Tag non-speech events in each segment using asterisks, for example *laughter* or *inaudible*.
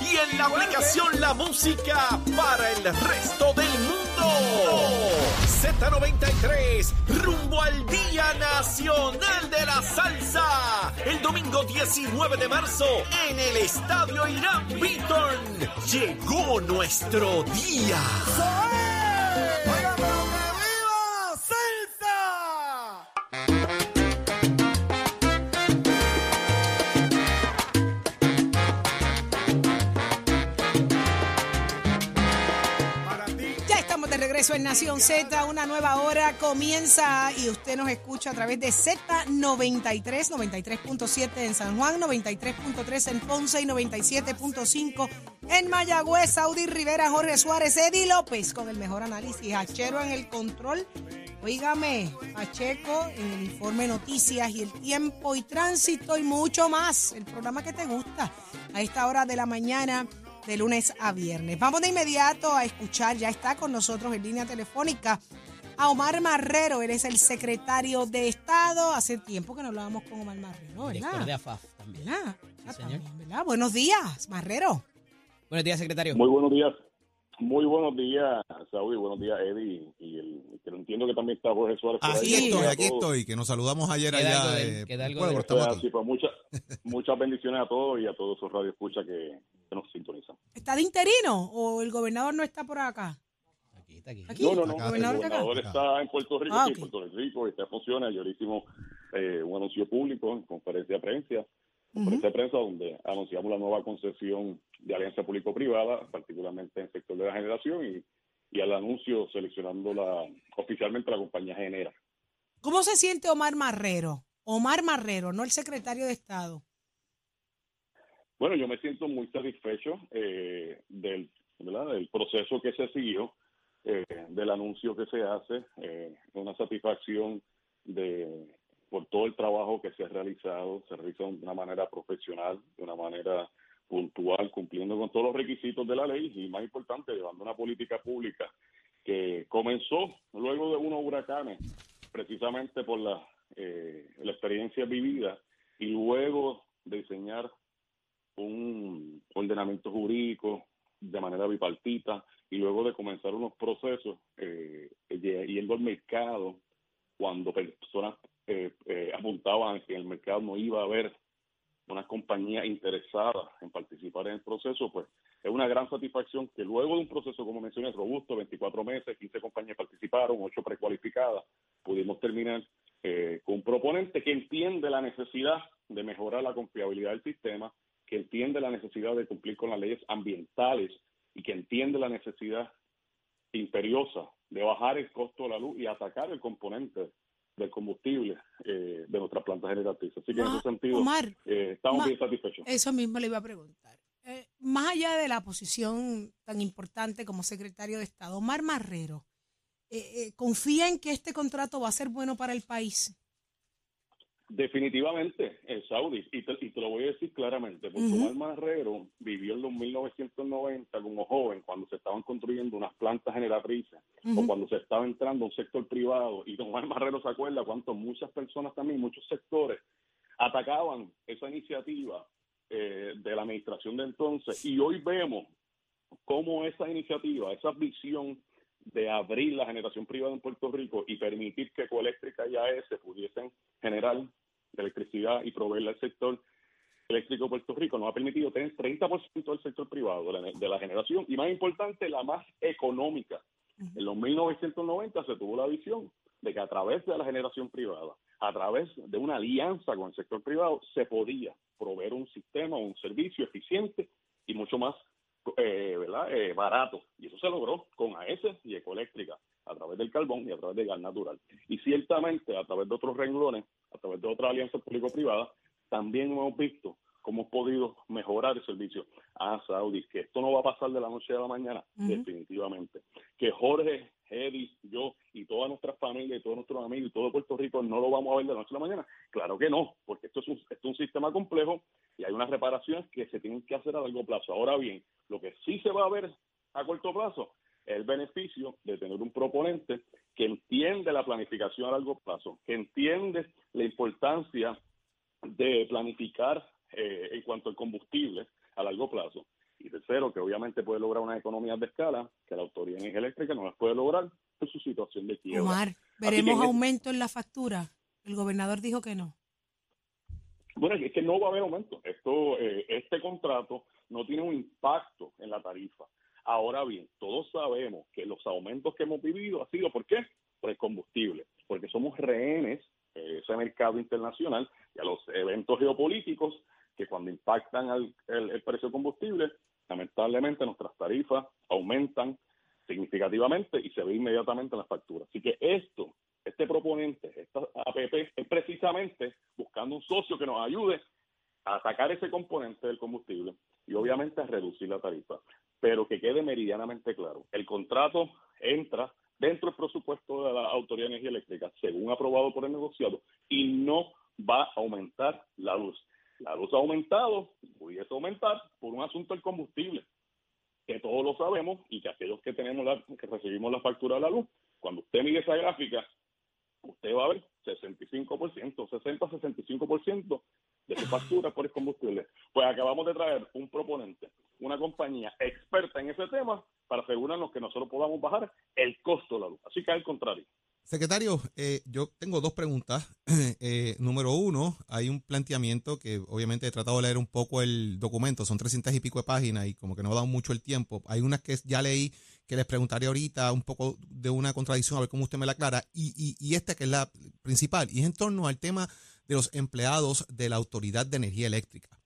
y en la aplicación La Música para el resto del mundo. Z93, rumbo al Día Nacional de la Salsa. El domingo 19 de marzo en el Estadio Irán Beaton. Llegó nuestro día. Nación Z, una nueva hora comienza y usted nos escucha a través de Z93, 93.7 en San Juan, 93.3 en Ponce y 97.5 en Mayagüez, Saudi Rivera, Jorge Suárez, Eddie López con el mejor análisis, Hachero en el control, oígame, Pacheco en el informe noticias y el tiempo y tránsito y mucho más, el programa que te gusta a esta hora de la mañana de lunes a viernes. Vamos de inmediato a escuchar, ya está con nosotros en línea telefónica a Omar Marrero, él es el secretario de Estado. Hace tiempo que no hablábamos con Omar Marrero, Director de ¿verdad? AFAF también. ¿Verdad? Ah, señor. también, ¿verdad? Buenos días, Marrero. Buenos días, secretario. Muy buenos días. Muy buenos días, Saúl, y buenos días, Eddie, y el, que entiendo que también está Jorge Suárez. Aquí ahí. estoy, aquí estoy, que nos saludamos ayer Queda algo allá. del- eh, queda algo pueblo, del- estamos Pues aquí. así, pues, muchas, muchas bendiciones a todos y a todos esos radioescuchas que, que nos sintonizan. ¿Está de interino o el gobernador no está por acá? Aquí está, aquí. Aquí. No, no, no. Acá, el gobernador está en Puerto Rico, Ah, sí, ok. Puerto Rico, y está en funciones. Ayer hicimos eh, un anuncio público en conferencia de prensa, conferencia de prensa donde anunciamos la nueva concesión de alianza público-privada, particularmente en el sector de la generación, y, y al anuncio seleccionando la, oficialmente la compañía Genera. ¿Cómo se siente Omar Marrero? Omar Marrero, no el secretario de Estado. Bueno, yo me siento muy satisfecho eh, del, ¿verdad? del proceso que se siguió, eh, del anuncio que se hace, eh, una satisfacción de por todo el trabajo que se ha realizado, se realiza de una manera profesional, de una manera puntual, cumpliendo con todos los requisitos de la ley y más importante, llevando una política pública que comenzó luego de unos huracanes, precisamente por la, eh, la experiencia vivida y luego diseñar un ordenamiento jurídico de manera bipartita y luego de comenzar unos procesos eh, yendo al mercado cuando personas eh, eh, apuntaban que en el mercado no iba a haber una compañía interesada en participar en el proceso, pues es una gran satisfacción que luego de un proceso, como mencioné, robusto, 24 meses, 15 compañías participaron, 8 precualificadas, pudimos terminar eh, con un proponente que entiende la necesidad de mejorar la confiabilidad del sistema, que entiende la necesidad de cumplir con las leyes ambientales y que entiende la necesidad imperiosa de bajar el costo de la luz y atacar el componente del combustible eh, de nuestras plantas generatrices. Así que en ese sentido Omar, eh, estamos bien satisfechos. Eso mismo le iba a preguntar. Eh, más allá de la posición tan importante como secretario de Estado, Omar Marrero, ¿confía en que este contrato va a ser bueno para el país? Definitivamente, el Saudi, y te, y te lo voy a decir claramente, porque. Omar Marrero vivió en los 1990 como joven, cuando se estaban construyendo unas plantas generatrices, o cuando se estaba entrando a un sector privado, y Omar Marrero se acuerda cuánto muchas personas también, muchos sectores, atacaban esa iniciativa eh, de la administración de entonces, y hoy vemos cómo esa iniciativa, esa visión de abrir la generación privada en Puerto Rico y permitir que Ecoeléctrica y AES pudiesen generar electricidad y proveerle al sector eléctrico de Puerto Rico, nos ha permitido tener 30% del sector privado de la, de la generación y más importante, la más económica. En los 1990 se tuvo la visión de que a través de la generación privada, a través de una alianza con el sector privado, se podía proveer un sistema, un servicio eficiente y mucho más eh, ¿verdad? Eh, barato. Y eso se logró con AES y Ecoeléctrica, a través del carbón y a través del gas natural. Y ciertamente, a través de otros renglones, través de otras alianzas público-privadas, también hemos visto cómo hemos podido mejorar el servicio a Saudi, que esto no va a pasar de la noche a la mañana, definitivamente. Que Jorge, Eddie, yo y toda nuestra familia y todos nuestros amigos y todo Puerto Rico no lo vamos a ver de la noche a la mañana. Claro que no, porque esto es un, esto es un sistema complejo y hay unas reparaciones que se tienen que hacer a largo plazo. Ahora bien, lo que sí se va a ver a corto plazo es el beneficio de tener un proponente que entiende la planificación a largo plazo, que entiende la importancia de planificar eh, en cuanto al combustible a largo plazo. Y tercero, que obviamente puede lograr una economía de escala, que la Autoridad de Energía Eléctrica no las puede lograr en su situación de quiebra. Omar, ¿veremos aumento en la factura? El gobernador dijo que no. Bueno, es que no va a haber aumento. Esto, eh, este contrato no tiene un impacto en la tarifa. Ahora bien, todos sabemos que los aumentos que hemos vivido ha sido ¿por qué? Por el combustible, porque somos rehenes de ese mercado internacional y a los eventos geopolíticos que cuando impactan al, el, precio del combustible, lamentablemente nuestras tarifas aumentan significativamente y se ve inmediatamente en las facturas. Así que esto, este proponente, esta APP, es precisamente buscando un socio que nos ayude a sacar ese componente del combustible y obviamente a reducir la tarifa. Pero que quede meridianamente claro, el contrato entra dentro del presupuesto de la Autoridad de Energía Eléctrica, según aprobado por el negociado, y no va a aumentar la luz. La luz ha aumentado, pudiese aumentar por un asunto del combustible, que todos lo sabemos y que aquellos que tenemos la, que recibimos la factura de la luz, cuando usted mide esa gráfica, usted va a ver 65%, 60-65% de su factura por el combustible. Pues acabamos de traer un proponente, una compañía experta en ese tema para asegurarnos que nosotros podamos bajar el costo de la luz. Así que al contrario. Secretario, eh, yo tengo dos preguntas. *clears throat* Eh, número uno, hay un planteamiento que obviamente he tratado de leer un poco el documento, son 300 y pico de páginas y como que no ha dado mucho el tiempo. Hay unas que ya leí que les preguntaré ahorita un poco de una contradicción, a ver cómo usted me la aclara. Y, y, y esta que es la principal, y es en torno al tema de los empleados de la Autoridad de Energía Eléctrica.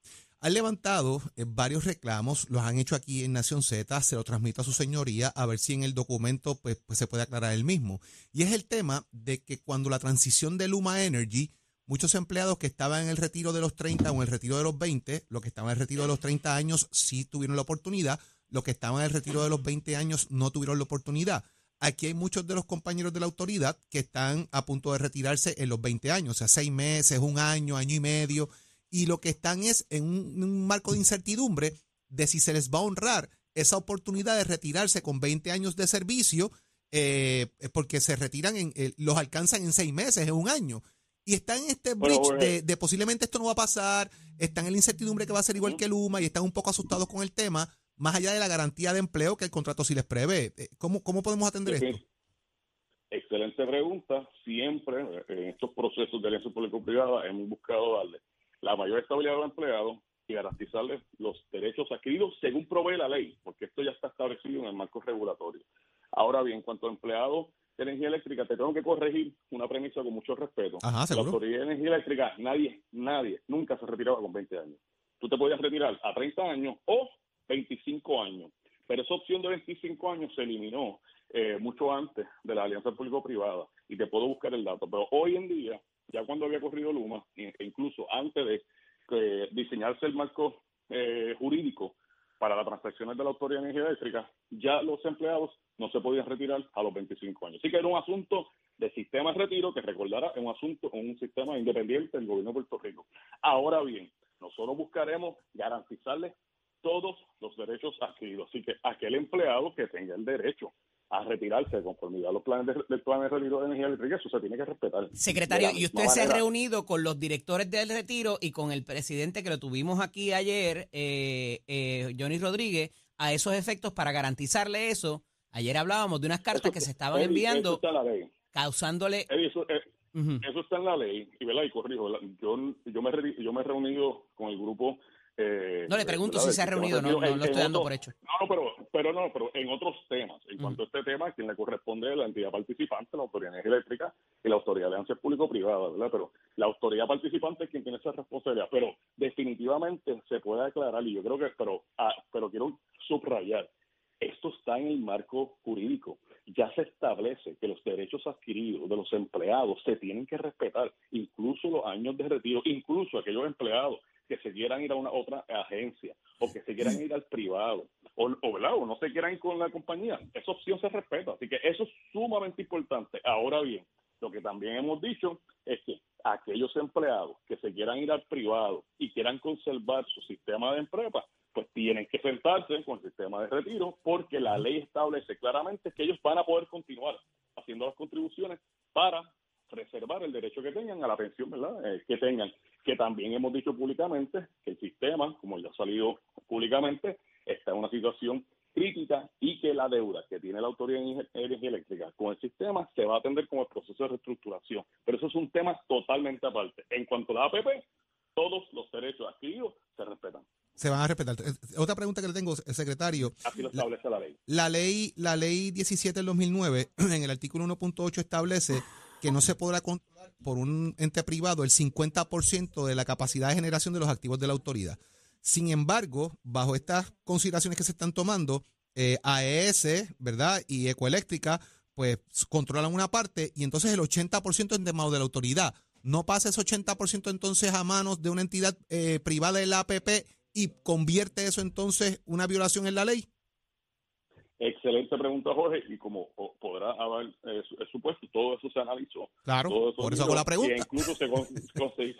Han levantado eh, varios reclamos, los han hecho aquí en Nación Z, se lo transmito a su señoría a ver si en el documento pues, pues, se puede aclarar el mismo. Y es el tema de que cuando la transición de Luma Energy, muchos empleados que estaban en el retiro de los 30 o en el retiro de los 20, los que estaban en el retiro de los 30 años sí tuvieron la oportunidad, los que estaban en el retiro de los 20 años no tuvieron la oportunidad. Aquí hay muchos de los compañeros de la autoridad que están a punto de retirarse en los 20 años, o sea, seis meses, un año, año y medio y lo que están es en un, marco de incertidumbre de si se les va a honrar esa oportunidad de retirarse con 20 años de servicio, eh, porque se retiran, en, eh, los alcanzan en seis meses, en un año. Y están en este bridge de, posiblemente esto no va a pasar, están en la incertidumbre que va a ser igual que Luma y están un poco asustados con el tema, más allá de la garantía de empleo que el contrato sí les prevé. Eh, ¿Cómo, cómo podemos atender esto? Excelente pregunta. Siempre en estos procesos de alianza público-privada hemos buscado darle la mayor estabilidad de los empleados y garantizarles los derechos adquiridos según provee la ley, porque esto ya está establecido en el marco regulatorio. Ahora bien, en cuanto a empleados de energía eléctrica, te tengo que corregir una premisa con mucho respeto. Ajá, la autoridad de energía eléctrica, nadie, nadie, nunca se retiraba con 20 años. Tú te podías retirar a 30 años o 25 años, pero esa opción de 25 años se eliminó eh, mucho antes de la alianza público-privada y te puedo buscar el dato, pero hoy en día ya cuando había corrido Luma, e incluso antes de diseñarse el marco eh, jurídico para las transacciones de la Autoridad de Energía Eléctrica, ya los empleados no se podían retirar a los 25 años. Así que era un asunto de sistema de retiro que recordara un asunto, un sistema independiente del gobierno de Puerto Rico. Ahora bien, nosotros buscaremos garantizarles todos los derechos adquiridos. Así que aquel empleado que tenga el derecho a retirarse de conformidad a los planes de, del plan de retiro de energía eléctrica, eso se tiene que respetar. Secretario, ¿y usted se ha reunido con los directores del retiro y con el presidente que lo tuvimos aquí ayer, eh, eh, Johnny Rodríguez, a esos efectos para garantizarle eso? Ayer hablábamos de unas cartas que se estaban enviando causándole... eso, eso, está en la ley, y, ¿verdad? y corrijo, yo, yo, me, yo me he reunido con el grupo eh, no le pregunto si se ha reunido, no, no, lo estoy dando por hecho. No, pero, pero no, pero en otros temas. En cuanto a este tema, quien le corresponde es la entidad participante, la Autoridad Eléctrica y la Autoridad de Alianzas Público-Privada, ¿verdad? Pero la autoridad participante es quien tiene esa responsabilidad. Pero definitivamente se puede aclarar, y yo creo que, pero, ah, pero quiero subrayar, esto está en el marco jurídico. Ya se establece que los derechos adquiridos de los empleados se tienen que respetar, incluso los años de retiro, incluso aquellos empleados que se quieran ir a una otra agencia o que se quieran ir al privado o, o, no se quieran ir con la compañía. Esa opción se respeta. Así que eso es sumamente importante. Ahora bien, lo que también hemos dicho es que aquellos empleados que se quieran ir al privado y quieran conservar su sistema de empresa, pues tienen que sentarse con el sistema de retiro porque la ley establece claramente que ellos van a poder continuar haciendo las contribuciones para reservar el derecho que tengan a la pensión, ¿verdad? Eh, que tengan. Que también hemos dicho públicamente que el sistema, como ya ha salido públicamente, está en una situación crítica y que la deuda que tiene la Autoridad de Energía Eléctrica con el sistema se va a atender como el proceso de reestructuración. Pero eso es un tema totalmente aparte. En cuanto a la APP, todos los derechos adquiridos se respetan. Se van a respetar. Eh, otra pregunta que le tengo, secretario. Así lo establece la, ley. La ley, la ley 17 del 2009, *clears throat* en el artículo 1.8 establece que no se podrá controlar por un ente privado el 50% de la capacidad de generación de los activos de la autoridad. Sin embargo, bajo estas consideraciones que se están tomando, eh, AES, ¿verdad? Y Ecoeléctrica, pues controlan una parte y entonces el 80% es de de la autoridad. ¿No pasa ese 80% entonces a manos de una entidad eh, privada de la APP y convierte eso entonces una violación en la ley? Excelente pregunta, Jorge, y como podrá haber eh, supuesto, todo eso se analizó. Claro, por eso hago la pregunta. incluso se,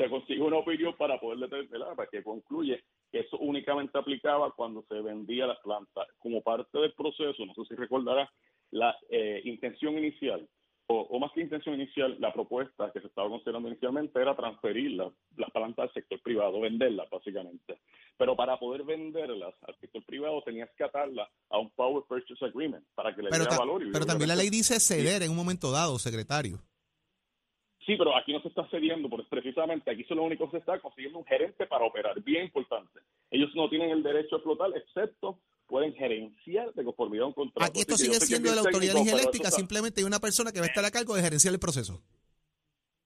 consigue una opinión para poder determinar, para que concluye que eso únicamente aplicaba cuando se vendía la planta. Como parte del proceso, no sé si recordará, la eh, intención inicial o, más que intención inicial, la propuesta que se estaba considerando inicialmente era transferir las plantas al sector privado, venderlas básicamente. Pero para poder venderlas al sector privado tenías que atarlas a un Power Purchase Agreement para que le diera valor. pero también la ley dice ceder en un momento dado, secretario. Sí, pero aquí no se está cediendo, porque precisamente aquí solo lo único que se está consiguiendo un gerente para operar, bien importante. Ellos no tienen el derecho a explotar, excepto pueden gerenciar de conformidad a un contrato. Aquí esto sigue siendo de la autoridad eléctrica, simplemente hay una persona que va a estar a cargo de gerenciar el proceso.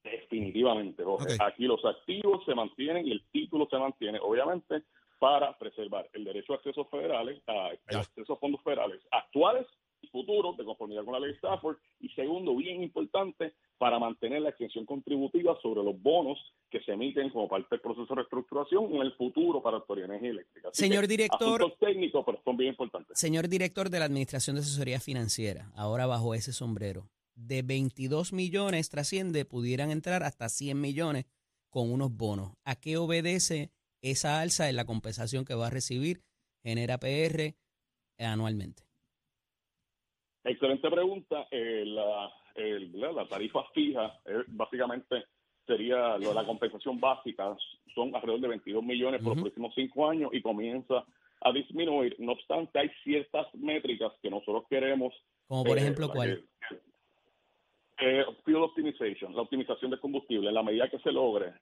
Definitivamente, Aquí los activos se mantienen y el título se mantiene, obviamente, para preservar el derecho a accesos federales, a, acceso a fondos federales actuales futuro de conformidad con la ley Stafford y segundo, bien importante, para mantener la extensión contributiva sobre los bonos que se emiten como parte del proceso de reestructuración en el futuro para la Autoridad de Energía Eléctrica. señor director, técnicos, pero son bien importantes. Señor director de la Administración de Asesoría Financiera, ahora bajo ese sombrero, de 22 millones trasciende, pudieran entrar hasta 100 millones con unos bonos. ¿A qué obedece esa alza en la compensación que va a recibir Genera PR anualmente? Excelente pregunta. Eh, la, la, tarifa fija eh, básicamente sería la compensación básica, son alrededor de 22 millones por los próximos cinco años y comienza a disminuir. No obstante, hay ciertas métricas que nosotros queremos. Como por eh, ejemplo, ¿cuál? fuel optimization, la optimización de combustible. En la medida que se logre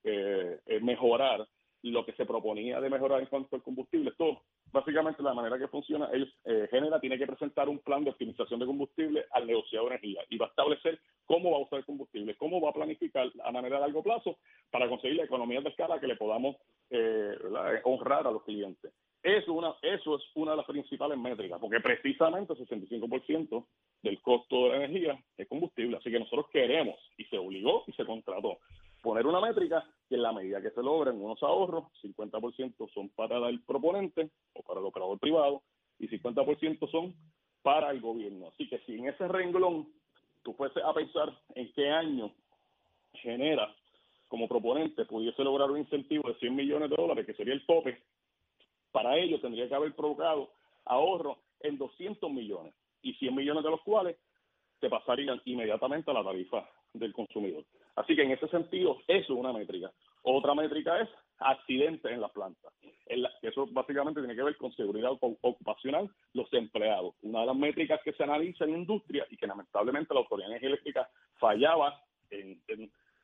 mejorar lo que se proponía de mejorar en cuanto al combustible. Esto, básicamente, la manera que funciona, ellos, eh, Genera tiene que presentar un plan de optimización de combustible al negociado de energía y va a establecer cómo va a usar el combustible, cómo va a planificar a manera de largo plazo para conseguir la economía de escala que le podamos eh, honrar a los clientes. Eso, una, eso es una de las principales métricas, porque precisamente el 65% del costo de la energía es combustible. Así que nosotros queremos, y se obligó y se contrató, poner una métrica que en la medida que se logren unos ahorros, 50% son para el proponente o para el operador privado y 50% son para el gobierno. Así que si en ese renglón tú fueses a pensar en qué año genera como proponente pudiese lograr un incentivo de 100 millones de dólares, que sería el tope, para ello tendría que haber provocado ahorro en 200 millones y 100 millones de los cuales se pasarían inmediatamente a la tarifa del consumidor. Así que en ese sentido, eso es una métrica. Otra métrica es accidentes en la planta. eso básicamente tiene que ver con seguridad ocupacional, los empleados. Una de las métricas que se analiza en industria y que lamentablemente la Autoridad de Energía Eléctrica fallaba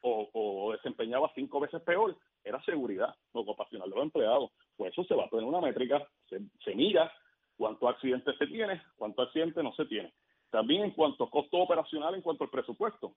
o, desempeñaba cinco veces peor era seguridad ocupacional de los empleados. Pues eso se va a tener una métrica, se, se mira cuántos accidentes se tiene, cuántos accidentes no se tiene. También en cuanto a costo operacional, en cuanto al presupuesto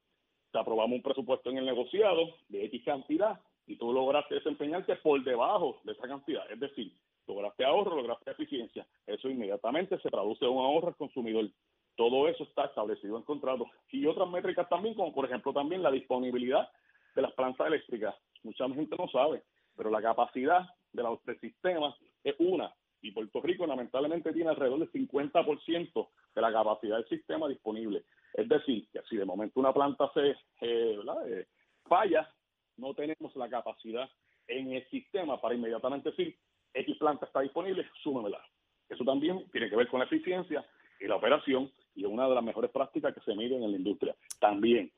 aprobamos un presupuesto en el negociado de X cantidad y tú lograste desempeñarte por debajo de esa cantidad. Es decir, lograste ahorro, lograste eficiencia. Eso inmediatamente se traduce en un ahorro al consumidor. Todo eso está establecido en contrato. Y otras métricas también, como por ejemplo también la disponibilidad de las plantas eléctricas. Mucha gente no sabe, pero la capacidad de los sistemas es una. Y Puerto Rico lamentablemente tiene alrededor del 50% de la capacidad del sistema disponible. Es decir, que si de momento una planta se eh, eh, falla, no tenemos la capacidad en el sistema para inmediatamente decir, X planta está disponible, súmemela. Eso también tiene que ver con la eficiencia y la operación y es una de las mejores prácticas que se miden en la industria. También.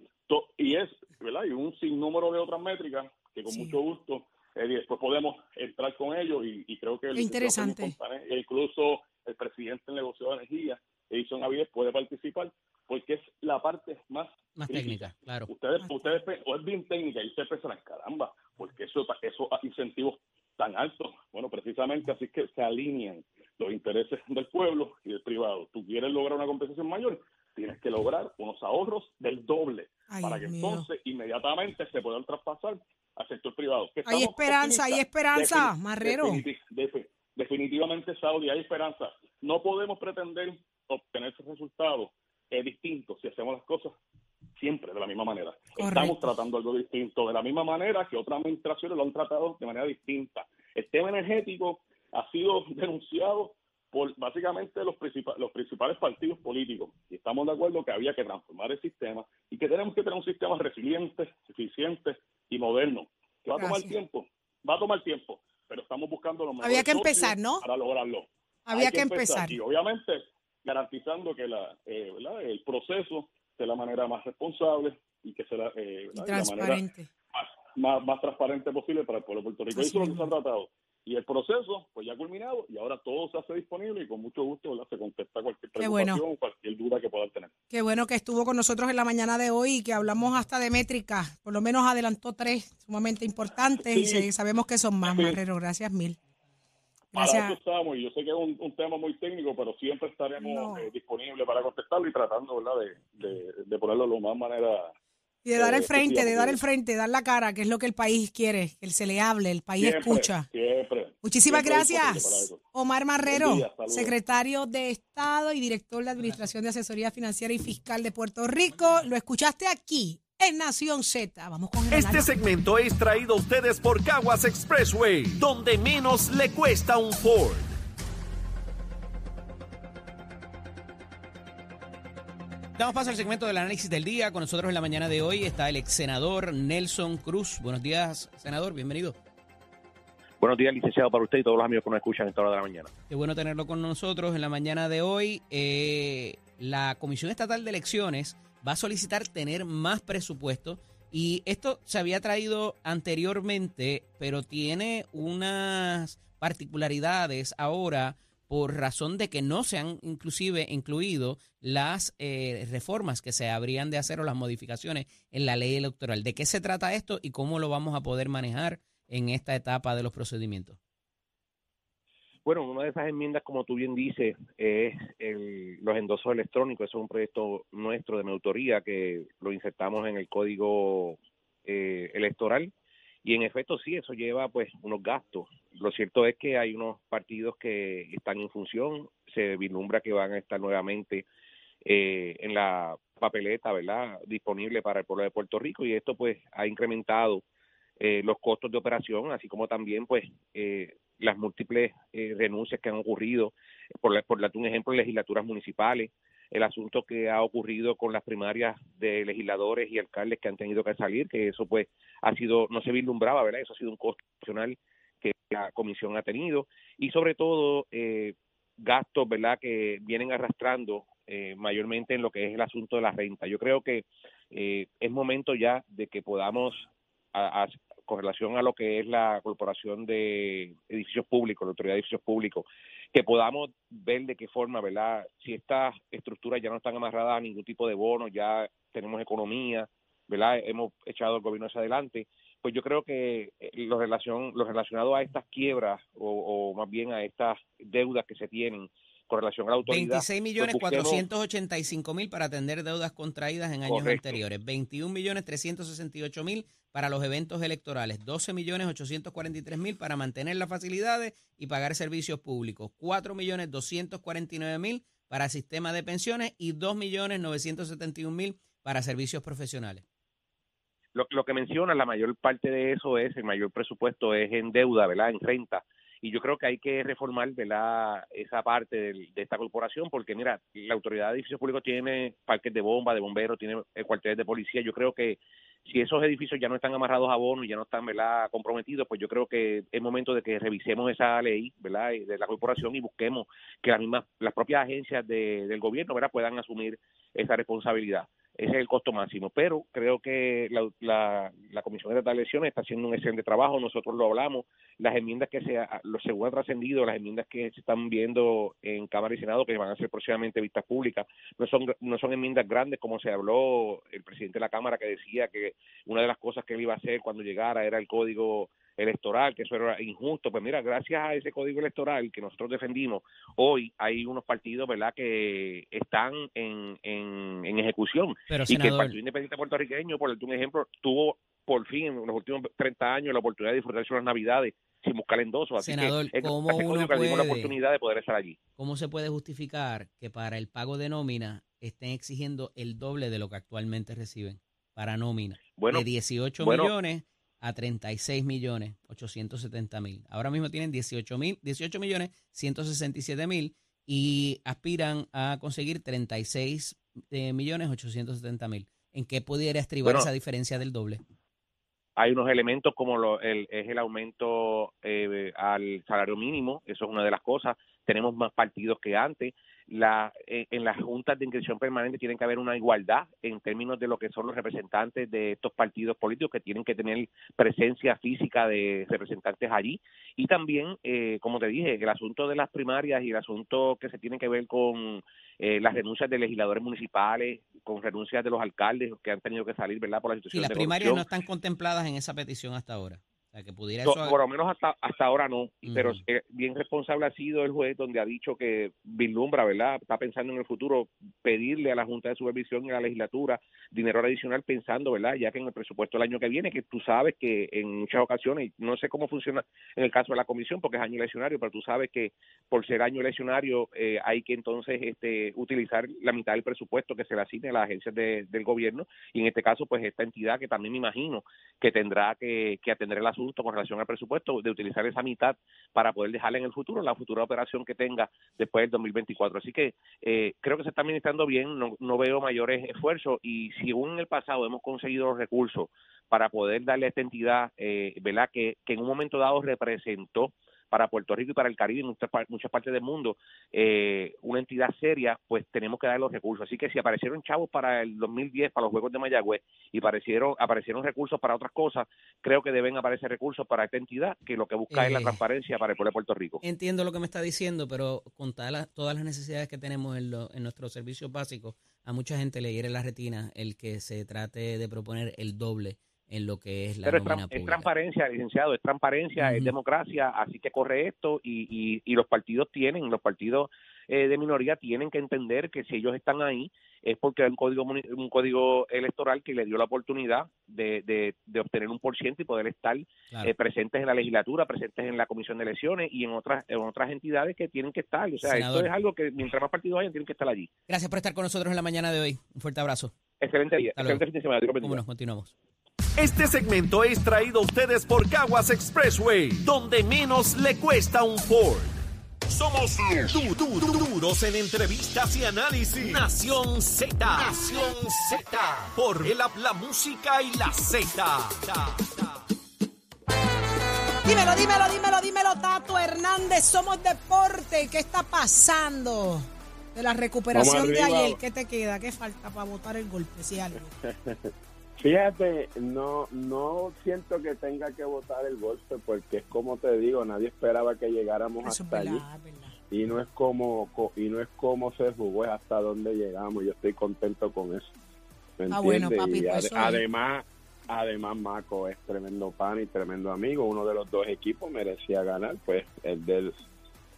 y es, ¿verdad? Y un sinnúmero de otras métricas que con mucho gusto eh, después podemos entrar con ellos y, creo que interesante. incluso el presidente del negocio de energía, Edison Avides, puede participar porque es la parte más, más técnica, claro. Ustedes, ustedes, o es bien técnica y ustedes pensan, caramba, porque eso, esos incentivos tan altos, bueno, precisamente así que se alinean los intereses del pueblo y del privado. Tú quieres lograr una compensación mayor, tienes que lograr unos ahorros del doble para que entonces inmediatamente se puedan traspasar al sector privado. hay esperanza, hay esperanza, Marrero. definitivamente, Saudi, hay esperanza. No podemos pretender obtener ese resultado es distinto si hacemos las cosas siempre de la misma manera. Estamos tratando algo distinto de la misma manera que otras administraciones lo han tratado de manera distinta. El tema energético ha sido *laughs* denunciado por básicamente los, los principales partidos políticos y estamos de acuerdo que había que transformar el sistema y que tenemos que tener un sistema resiliente, eficiente y moderno. Que va a tomar tiempo, va a tomar tiempo, pero estamos buscando lo mejor Había que empezar, ¿no? Para lograrlo. Había que, empezar. Y obviamente garantizando que la, eh, el proceso sea la manera más responsable y que sea eh, la manera más, más, transparente posible para el pueblo de Puerto Rico. Eso es lo que se ha tratado. Y el proceso, pues ya ha culminado y ahora todo se hace disponible y con mucho gusto se contesta cualquier preocupación, cualquier duda que puedan tener. Qué bueno que estuvo con nosotros en la mañana de hoy y que hablamos hasta de métricas. Por lo menos adelantó tres sumamente importantes y sabemos que son más, Marrero. Gracias mil. Para eso estamos, y yo sé que es un, tema muy técnico, pero siempre estaremos eh, disponibles para contestarlo y tratando ¿verdad? De, de, ponerlo de lo más manera. Y de dar el frente, de dar el frente, dar la cara, que es lo que el país quiere, que se le hable, el país escucha. Siempre. Muchísimas gracias. Omar Marrero, secretario de Estado y director de Administración de Asesoría Financiera y Fiscal de Puerto Rico. Lo escuchaste aquí en Nación Z. Vamos con el Este segmento es traído a ustedes por Caguas Expressway, donde menos le cuesta un Ford. Damos paso al segmento del análisis del día. Con nosotros en la mañana de hoy está el ex senador Nelson Cruz. Buenos días, senador, bienvenido. Buenos días, licenciado, para usted y todos los amigos que nos escuchan en esta hora de la mañana. Qué bueno tenerlo con nosotros en la mañana de hoy. Eh, la Comisión Estatal de Elecciones va a solicitar tener más presupuesto y esto se había traído anteriormente, pero tiene unas particularidades ahora por razón de que no se han inclusive incluido las eh, reformas que se habrían de hacer o las modificaciones en la ley electoral. ¿De qué se trata esto y cómo lo vamos a poder manejar en esta etapa de los procedimientos? Bueno, una de esas enmiendas, como tú bien dices, es los endosos electrónicos. Eso es un proyecto nuestro de mi autoría que lo insertamos en el código eh, electoral. Y en efecto, sí, eso lleva pues unos gastos. Lo cierto es que hay unos partidos que están en función, se vislumbra que van a estar nuevamente eh, en la papeleta, ¿verdad?, disponible para el pueblo de Puerto Rico y esto pues ha incrementado eh, los costos de operación, así como también pues eh, las múltiples eh, renuncias que han ocurrido, por, por darte un ejemplo, en legislaturas municipales, el asunto que ha ocurrido con las primarias de legisladores y alcaldes que han tenido que salir, que eso pues ha sido, no se vislumbraba, ¿verdad? Eso ha sido un costo adicional que la comisión ha tenido y sobre todo eh, gastos, ¿verdad? Que vienen arrastrando eh, mayormente en lo que es el asunto de la renta. Yo creo que eh, es momento ya de que podamos con relación a lo que es la Corporación de Edificios Públicos, la Autoridad de Edificios Públicos, que podamos ver de qué forma, ¿verdad? Si estas estructuras ya no están amarradas a ningún tipo de bono, ya tenemos economía, ¿verdad? Hemos echado el gobierno hacia adelante, pues yo creo que eh, lo, relación, lo relacionado a estas quiebras o, o más bien a estas deudas que se tienen, con relación a la autoridad. 26 millones 485 pues mil para atender deudas contraídas en años anteriores, 21 millones 368 mil para los eventos electorales, 12 millones 843 mil para mantener las facilidades y pagar servicios públicos, 4 millones 249 mil para sistema de pensiones y 2 millones 971 mil para servicios profesionales. Lo, lo que menciona, la mayor parte de eso es, el mayor presupuesto es en deuda, ¿verdad? En renta y yo creo que hay que reformar ¿verdad? esa parte de, esta corporación porque mira la autoridad de edificios públicos tiene parques de bomba de bomberos tiene eh, cuarteles de policía yo creo que si esos edificios ya no están amarrados a bonos ya no están ¿verdad? comprometidos pues yo creo que es momento de que revisemos esa ley ¿verdad? de la corporación y busquemos que las mismas las propias agencias de, del gobierno puedan asumir esa responsabilidad ese es el costo máximo. Pero creo que la, la, la Comisión de Elecciones está haciendo un excelente trabajo, nosotros lo hablamos, las enmiendas que se, lo según trascendido, las enmiendas que se están viendo en Cámara y Senado, que van a ser próximamente vistas públicas, no son, no son enmiendas grandes como se habló el presidente de la Cámara que decía que una de las cosas que él iba a hacer cuando llegara era el código electoral, que eso era injusto. Pues mira, gracias a ese código electoral que nosotros defendimos, hoy hay unos partidos, ¿verdad?, que están en, en, ejecución. y que el Partido Independiente Puertorriqueño, por un ejemplo, tuvo por fin en los últimos 30 años la oportunidad de disfrutar de las Navidades sin buscar endoso. Así Senador, que ¿cómo uno puede, la oportunidad de poder estar allí. ¿Cómo se puede justificar que para el pago de nómina estén exigiendo el doble de lo que actualmente reciben para nómina? de 18 millones a 36 millones 870 mil. Ahora mismo tienen 18 mil, 18 millones 167 mil y aspiran a conseguir 36 eh, millones 870 mil. ¿En qué pudiera estribar esa diferencia del doble? Hay unos elementos como lo, el, es el aumento eh, al salario mínimo, eso es una de las cosas. Tenemos más partidos que antes la, en las juntas de inscripción permanente tiene que haber una igualdad en términos de lo que son los representantes de estos partidos políticos que tienen que tener presencia física de representantes allí. Y también eh, como te dije el asunto de las primarias y el asunto que se tiene que ver con eh, las renuncias de legisladores municipales con renuncias de los alcaldes que han tenido que salir verdad por la situación y las primarias no están contempladas en esa petición hasta ahora que pudiera Por lo menos hasta, hasta ahora no, pero eh, bien responsable ha sido el juez donde ha dicho que vislumbra, ¿verdad? Está pensando en el futuro pedirle a la Junta de Supervisión y a la legislatura dinero adicional pensando, ¿verdad? Ya que en el presupuesto del año que viene, que tú sabes que en muchas ocasiones, no sé cómo funciona en el caso de la comisión porque es año eleccionario, pero tú sabes que por ser año eleccionario eh, hay que entonces este utilizar la mitad del presupuesto que se le asigne a las agencias del gobierno y en este caso pues esta entidad que también me imagino que tendrá que, que atender el asunto con relación al presupuesto, de utilizar esa mitad para poder dejarla en el futuro, la futura operación que tenga después del 2024. Así que eh, creo que se está administrando bien, no, no veo mayores esfuerzos y si aún en el pasado hemos conseguido los recursos para poder darle a esta entidad, eh, ¿verdad? Que en un momento dado representó para Puerto Rico y para el Caribe y muchas, muchas partes del mundo, eh, una entidad seria, pues tenemos que dar los recursos. Así que si aparecieron chavos para el 2010, para los Juegos de Mayagüez, y aparecieron, aparecieron recursos para otras cosas, creo que deben aparecer recursos para esta entidad, que lo que busca es la eh, transparencia para el pueblo de Puerto Rico. Entiendo lo que me está diciendo, pero con todas las necesidades que tenemos en, en nuestros servicios básicos, a mucha gente le hiere la retina el que se trate de proponer el doble en lo que es la Pero es, transparencia, licenciado, es transparencia, es democracia, así que corre esto y, y, y los partidos tienen, los partidos eh, de minoría tienen que entender que si ellos están ahí es porque hay un código un código electoral que le dio la oportunidad de, de, obtener un por ciento y poder estar eh, presentes en la legislatura, presentes en la comisión de elecciones y en otras en otras entidades que tienen que estar. O sea, esto es algo que mientras más partidos hayan, tienen que estar allí. Gracias por estar con nosotros en la mañana de hoy. Un fuerte abrazo. Excelente día. Excelente fin de semana. continuamos. Este segmento es traído a ustedes por Caguas Expressway, donde menos le cuesta un Ford. Somos du du duros en entrevistas y análisis. Nación Z. Nación Z. Por el la música y la Z. Dímelo, dímelo, dímelo, dímelo, Tato Hernández. Somos deporte. ¿Qué está pasando? De la recuperación de ayer, ¿qué te queda? ¿Qué falta para botar el golpe? Si algo. *laughs* Fíjate, no, no siento que tenga que votar el golpe porque es como te digo, nadie esperaba que llegáramos hasta allí y no es como y no es como se jugó, es hasta dónde llegamos. Yo estoy contento con eso. ah, bueno, papi, pues además, además Maco es tremendo pan y tremendo amigo. Uno de los dos equipos merecía ganar, pues el del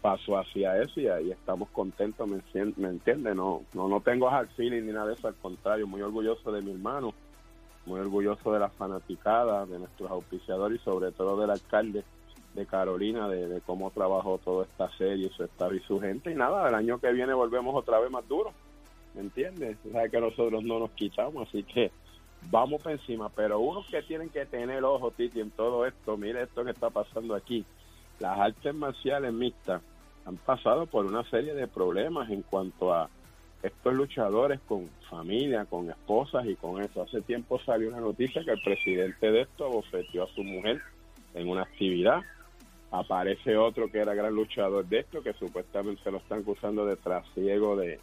paso hacia eso y ahí estamos contentos, me, me entiende. No, no, no tengo hard feeling ni nada de eso, al contrario, muy orgulloso de mi hermano muy orgulloso de la fanaticada, de nuestros auspiciadores y sobre todo del alcalde de Carolina, de, cómo trabajó toda esta serie, su estado y su gente. Y nada, el año que viene volvemos otra vez más duro, ¿me entiendes? O que nosotros no nos quitamos, así que vamos encima. Pero unos que tienen que tener ojo, Titi, en todo esto, mire esto que está pasando aquí. Las artes marciales mixtas han pasado por una serie de problemas en cuanto a estos luchadores con familia, con esposas y con eso. Hace tiempo salió una noticia que el presidente de esto abofeteó a su mujer en una actividad. Aparece otro que era gran luchador de esto, que supuestamente se lo están acusando de trasiego de,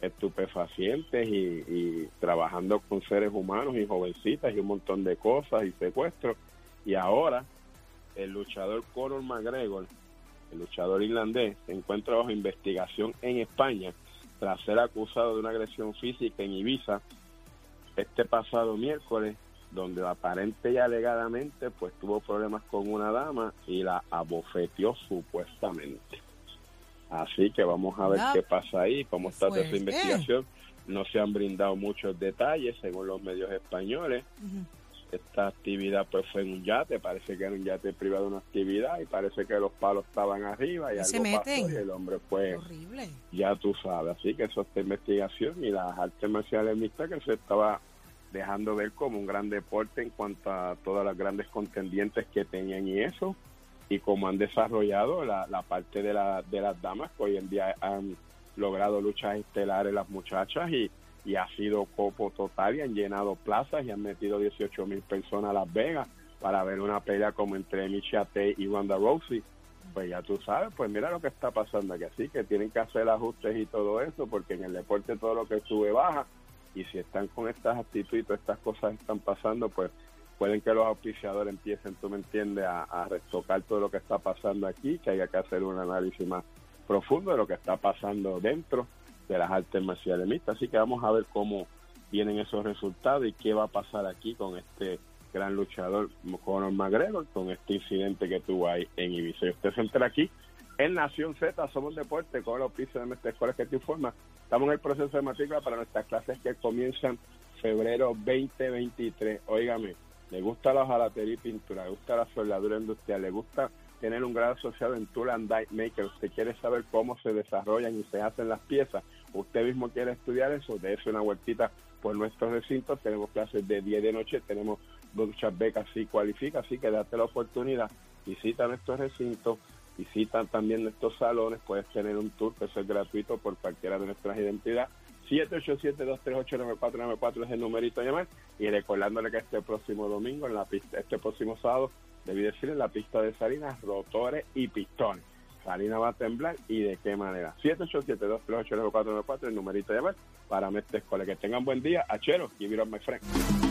estupefacientes y, trabajando con seres humanos y jovencitas y un montón de cosas y secuestros. Y ahora el luchador Conor McGregor, el luchador irlandés, se encuentra bajo investigación en España tras ser acusado de una agresión física en Ibiza este pasado miércoles, donde aparente y alegadamente pues tuvo problemas con una dama y la abofeteó supuestamente. Así que vamos a ver qué pasa ahí, cómo está toda esa investigación. No se han brindado muchos detalles según los medios españoles. Esta actividad pues fue en un yate, parece que era un yate privado de una actividad y parece que los palos estaban arriba y ¿Y se algo meten? pasó y el hombre pues Horrible. ya tú sabes, así que eso está investigación y las artes marciales mixtas que se estaba dejando ver como un gran deporte en cuanto a todas las grandes contendientes que tenían y eso y como han desarrollado la, la parte de, la, de las damas que hoy en día han logrado luchas estelares las muchachas y, y ha sido copo total y han llenado plazas y han metido 18 mil personas a Las Vegas para ver una pelea como entre Michelle Tate y Ronda Rousey. Pues ya tú sabes, pues mira lo que está pasando aquí, así que tienen que hacer ajustes y todo eso, porque en el deporte todo lo que sube baja, y si están con estas actitudes estas cosas están pasando, pues pueden que los auspiciadores empiecen, tú me entiendes, a, a retocar todo lo que está pasando aquí, que haya que hacer un análisis más profundo de lo que está pasando dentro de las artes marciales mixtas, así que vamos a ver cómo vienen esos resultados y qué va a pasar aquí con este gran luchador Conor McGregor con este incidente que tuvo ahí en Ibiza. Usted se entera aquí en Nación Z, somos deporte con el oficio de nuestra escuela que te informa. Estamos en el proceso de matrícula para nuestras clases que comienzan febrero 2023. Óigame, le gusta la hojalatería y pintura, le gusta la soldadura industrial, le gusta tener un grado asociado en Tool and Die Maker. Usted quiere saber cómo se desarrollan y se hacen las piezas. Usted mismo quiere estudiar eso, dése una vueltita por nuestros recintos. Tenemos clases de 10 de noche, tenemos muchas becas si cualifica, así que date la oportunidad, visita nuestros recintos, visita también nuestros salones, puedes tener un tour que eso es gratuito por cualquiera de nuestras identidades. 787-238-9494 es el numerito a llamar y recordándole que este próximo domingo en la pista, este próximo sábado, debí decir en la pista de Salinas, rotores y pistones. Salinas va a temblar y de qué manera. 787-238-9494 el numerito a llamar para Mestre Escuela. Que tengan buen día. Achero, give it up, my friend.